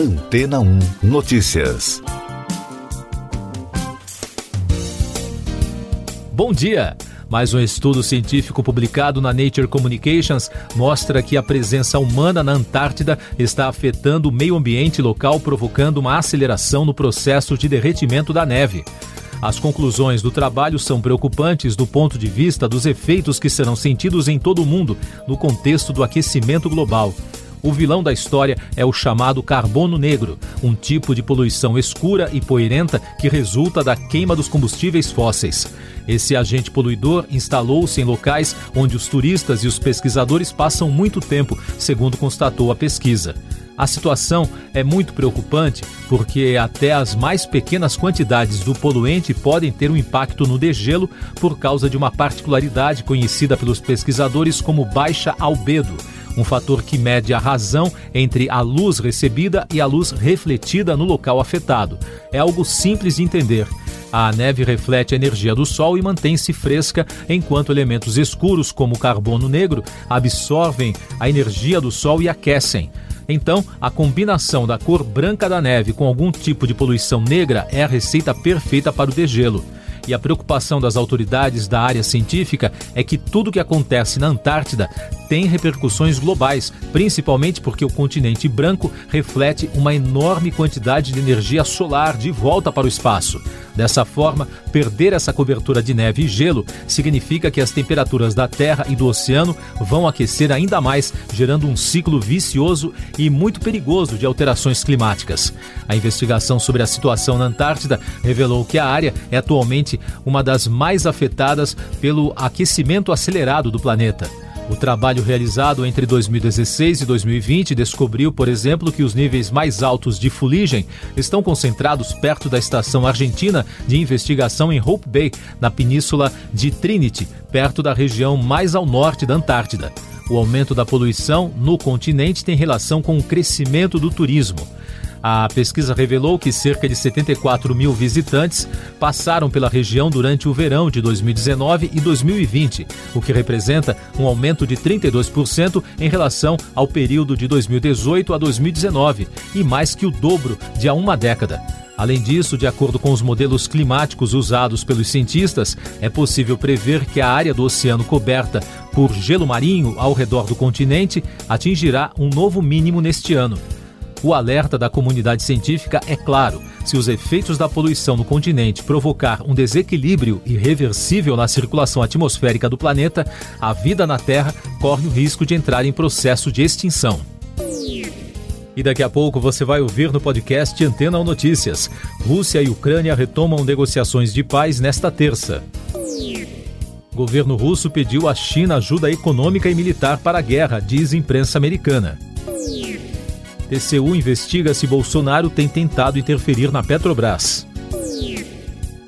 Antena 1 Notícias. Bom dia! Mais um estudo científico publicado na Nature Communications mostra que a presença humana na Antártida está afetando o meio ambiente local, provocando uma aceleração no processo de derretimento da neve. As conclusões do trabalho são preocupantes do ponto de vista dos efeitos que serão sentidos em todo o mundo no contexto do aquecimento global. O vilão da história é o chamado carbono negro, um tipo de poluição escura e poeirenta que resulta da queima dos combustíveis fósseis. Esse agente poluidor instalou-se em locais onde os turistas e os pesquisadores passam muito tempo, segundo constatou a pesquisa. A situação é muito preocupante porque até as mais pequenas quantidades do poluente podem ter um impacto no degelo por causa de uma particularidade conhecida pelos pesquisadores como baixa albedo, um fator que mede a razão entre a luz recebida e a luz refletida no local afetado. É algo simples de entender. A neve reflete a energia do Sol e mantém-se fresca, enquanto elementos escuros, como o carbono negro, absorvem a energia do Sol e aquecem. Então, a combinação da cor branca da neve com algum tipo de poluição negra é a receita perfeita para o degelo. E a preocupação das autoridades da área científica é que tudo o que acontece na Antártida tem repercussões globais, principalmente porque o continente branco reflete uma enorme quantidade de energia solar de volta para o espaço. Dessa forma, perder essa cobertura de neve e gelo significa que as temperaturas da Terra e do oceano vão aquecer ainda mais, gerando um ciclo vicioso e muito perigoso de alterações climáticas. A investigação sobre a situação na Antártida revelou que a área é atualmente uma das mais afetadas pelo aquecimento acelerado do planeta. O trabalho realizado entre 2016 e 2020 descobriu, por exemplo, que os níveis mais altos de fuligem estão concentrados perto da estação argentina de investigação em Hope Bay, na península de Trinity, perto da região mais ao norte da Antártida. O aumento da poluição no continente tem relação com o crescimento do turismo. A pesquisa revelou que cerca de 74 mil visitantes passaram pela região durante o verão de 2019 e 2020, o que representa um aumento de 32% em relação ao período de 2018 a 2019 e mais que o dobro de há uma década. Além disso, de acordo com os modelos climáticos usados pelos cientistas, é possível prever que a área do oceano coberta por gelo marinho ao redor do continente atingirá um novo mínimo neste ano. O alerta da comunidade científica é claro: se os efeitos da poluição no continente provocar um desequilíbrio irreversível na circulação atmosférica do planeta, a vida na Terra corre o risco de entrar em processo de extinção. E daqui a pouco você vai ouvir no podcast Antena ou Notícias. Rússia e Ucrânia retomam negociações de paz nesta terça. Governo russo pediu à China ajuda econômica e militar para a guerra, diz imprensa americana. TCU investiga se Bolsonaro tem tentado interferir na Petrobras.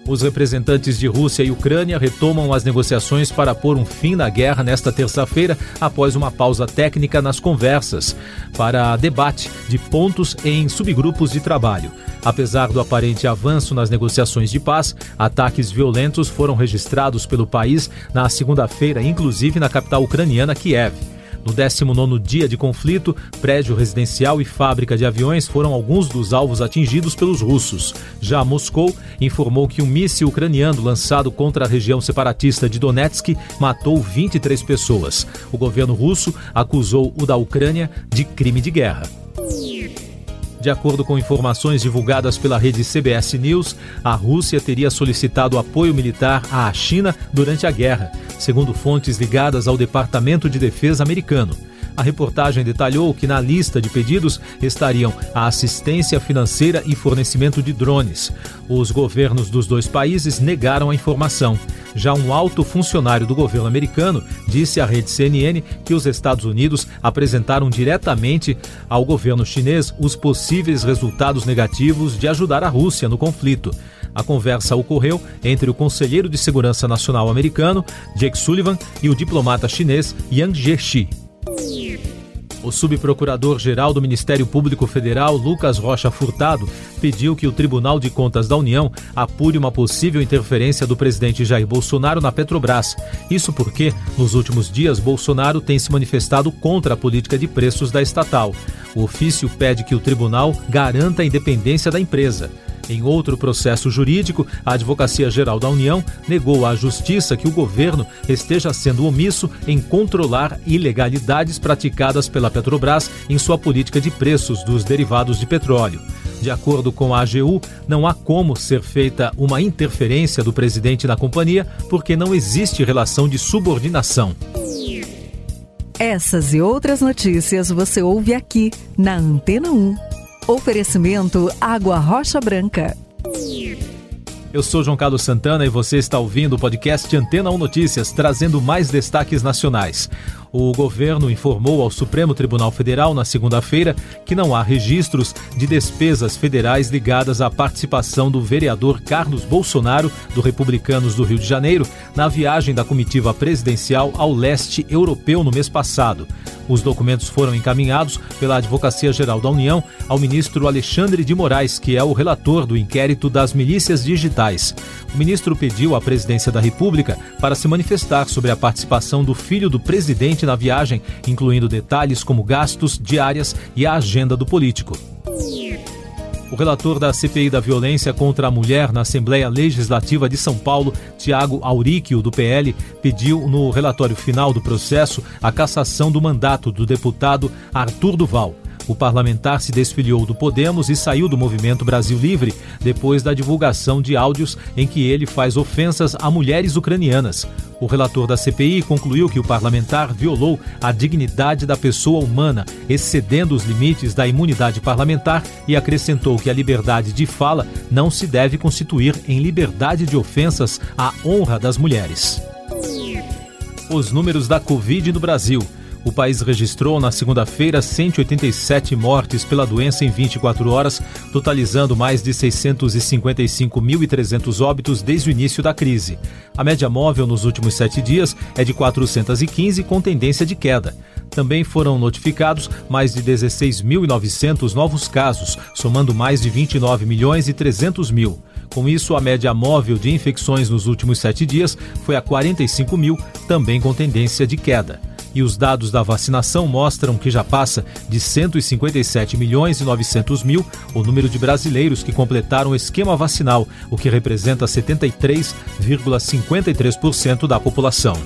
Os representantes de Rússia e Ucrânia retomam as negociações para pôr um fim na guerra nesta terça-feira, após uma pausa técnica nas conversas, para debate de pontos em subgrupos de trabalho. Apesar do aparente avanço nas negociações de paz, ataques violentos foram registrados pelo país na segunda-feira, inclusive na capital ucraniana, Kiev. No 19 dia de conflito, prédio residencial e fábrica de aviões foram alguns dos alvos atingidos pelos russos. Já Moscou informou que um míssil ucraniano lançado contra a região separatista de Donetsk matou 23 pessoas. O governo russo acusou o da Ucrânia de crime de guerra. De acordo com informações divulgadas pela rede CBS News, a Rússia teria solicitado apoio militar à China durante a guerra, segundo fontes ligadas ao Departamento de Defesa americano. A reportagem detalhou que na lista de pedidos estariam a assistência financeira e fornecimento de drones. Os governos dos dois países negaram a informação. Já um alto funcionário do governo americano disse à rede CNN que os Estados Unidos apresentaram diretamente ao governo chinês os possíveis resultados negativos de ajudar a Rússia no conflito. A conversa ocorreu entre o conselheiro de segurança nacional americano, Jake Sullivan, e o diplomata chinês Yang Jiechi. O subprocurador-geral do Ministério Público Federal, Lucas Rocha Furtado, pediu que o Tribunal de Contas da União apure uma possível interferência do presidente Jair Bolsonaro na Petrobras. Isso porque, nos últimos dias, Bolsonaro tem se manifestado contra a política de preços da estatal. O ofício pede que o tribunal garanta a independência da empresa. Em outro processo jurídico, a Advocacia Geral da União negou à Justiça que o governo esteja sendo omisso em controlar ilegalidades praticadas pela Petrobras em sua política de preços dos derivados de petróleo. De acordo com a AGU, não há como ser feita uma interferência do presidente na companhia porque não existe relação de subordinação. Essas e outras notícias você ouve aqui na Antena 1. Oferecimento Água Rocha Branca. Eu sou João Carlos Santana e você está ouvindo o podcast Antena 1 Notícias, trazendo mais destaques nacionais. O governo informou ao Supremo Tribunal Federal na segunda-feira que não há registros de despesas federais ligadas à participação do vereador Carlos Bolsonaro, do Republicanos do Rio de Janeiro, na viagem da comitiva presidencial ao leste europeu no mês passado. Os documentos foram encaminhados pela Advocacia Geral da União ao ministro Alexandre de Moraes, que é o relator do inquérito das milícias digitais. O ministro pediu à presidência da República para se manifestar sobre a participação do filho do presidente na viagem, incluindo detalhes como gastos, diárias e a agenda do político. O relator da CPI da violência contra a mulher na Assembleia Legislativa de São Paulo, Tiago Auríquio, do PL, pediu no relatório final do processo a cassação do mandato do deputado Arthur Duval. O parlamentar se desfiliou do Podemos e saiu do movimento Brasil Livre depois da divulgação de áudios em que ele faz ofensas a mulheres ucranianas. O relator da CPI concluiu que o parlamentar violou a dignidade da pessoa humana, excedendo os limites da imunidade parlamentar e acrescentou que a liberdade de fala não se deve constituir em liberdade de ofensas à honra das mulheres. Os números da Covid no Brasil. O país registrou na segunda-feira 187 mortes pela doença em 24 horas, totalizando mais de 655.300 óbitos desde o início da crise. A média móvel nos últimos sete dias é de 415, com tendência de queda. Também foram notificados mais de 16.900 novos casos, somando mais de 29 milhões e 300 mil. Com isso, a média móvel de infecções nos últimos sete dias foi a 45 mil, também com tendência de queda e os dados da vacinação mostram que já passa de 157 milhões e 900 mil o número de brasileiros que completaram o esquema vacinal, o que representa 73,53% da população.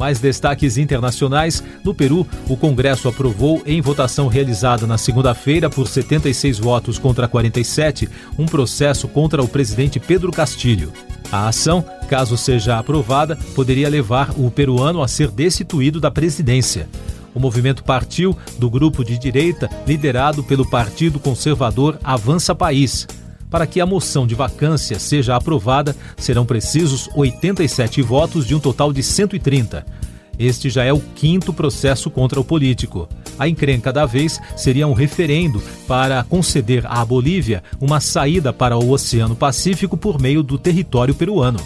Mais destaques internacionais. No Peru, o Congresso aprovou, em votação realizada na segunda-feira por 76 votos contra 47, um processo contra o presidente Pedro Castilho. A ação, caso seja aprovada, poderia levar o peruano a ser destituído da presidência. O movimento partiu do grupo de direita liderado pelo Partido Conservador Avança País. Para que a moção de vacância seja aprovada, serão precisos 87 votos de um total de 130. Este já é o quinto processo contra o político. A encrenca da vez seria um referendo para conceder à Bolívia uma saída para o Oceano Pacífico por meio do território peruano.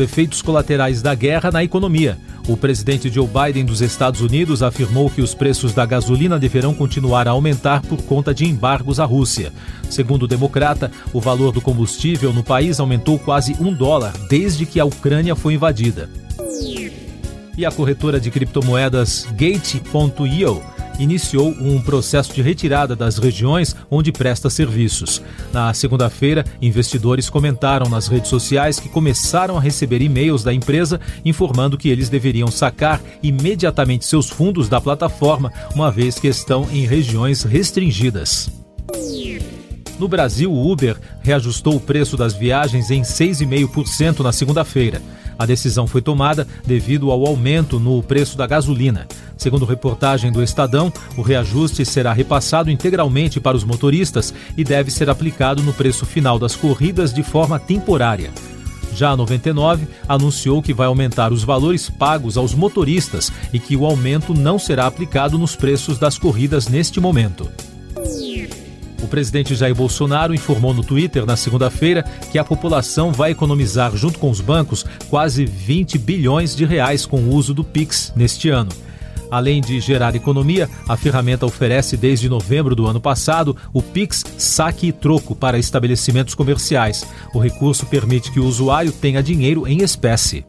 Os efeitos colaterais da guerra na economia. O presidente Joe Biden dos Estados Unidos afirmou que os preços da gasolina deverão continuar a aumentar por conta de embargos à Rússia. Segundo o democrata, o valor do combustível no país aumentou quase um dólar desde que a Ucrânia foi invadida e a corretora de criptomoedas Gate.io iniciou um processo de retirada das regiões onde presta serviços. Na segunda-feira, investidores comentaram nas redes sociais que começaram a receber e-mails da empresa informando que eles deveriam sacar imediatamente seus fundos da plataforma, uma vez que estão em regiões restringidas. No Brasil, o Uber reajustou o preço das viagens em 6,5% na segunda-feira. A decisão foi tomada devido ao aumento no preço da gasolina. Segundo reportagem do Estadão, o reajuste será repassado integralmente para os motoristas e deve ser aplicado no preço final das corridas de forma temporária. Já a 99 anunciou que vai aumentar os valores pagos aos motoristas e que o aumento não será aplicado nos preços das corridas neste momento. O presidente Jair Bolsonaro informou no Twitter na segunda-feira que a população vai economizar, junto com os bancos, quase 20 bilhões de reais com o uso do Pix neste ano. Além de gerar economia, a ferramenta oferece desde novembro do ano passado o Pix Saque e Troco para estabelecimentos comerciais. O recurso permite que o usuário tenha dinheiro em espécie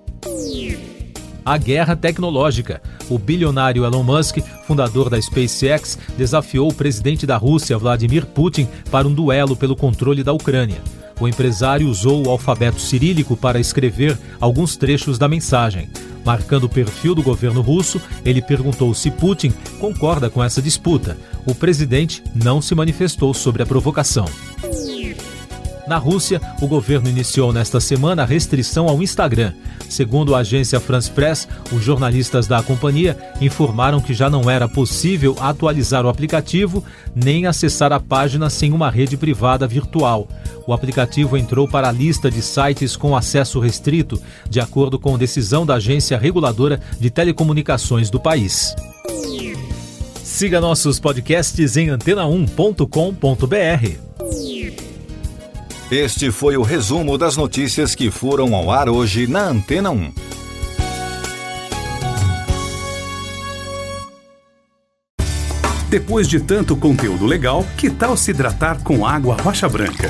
a guerra tecnológica. O bilionário Elon Musk, fundador da SpaceX, desafiou o presidente da Rússia, Vladimir Putin, para um duelo pelo controle da Ucrânia. O empresário usou o alfabeto cirílico para escrever alguns trechos da mensagem. Marcando o perfil do governo russo, ele perguntou se Putin concorda com essa disputa. O presidente não se manifestou sobre a provocação. Na Rússia, o governo iniciou nesta semana a restrição ao Instagram. Segundo a agência France Press, os jornalistas da companhia informaram que já não era possível atualizar o aplicativo nem acessar a página sem uma rede privada virtual. O aplicativo entrou para a lista de sites com acesso restrito, de acordo com decisão da agência reguladora de telecomunicações do país. Siga nossos podcasts em antena1.com.br. Este foi o resumo das notícias que foram ao ar hoje na Antena 1. Depois de tanto conteúdo legal, que tal se hidratar com água rocha branca?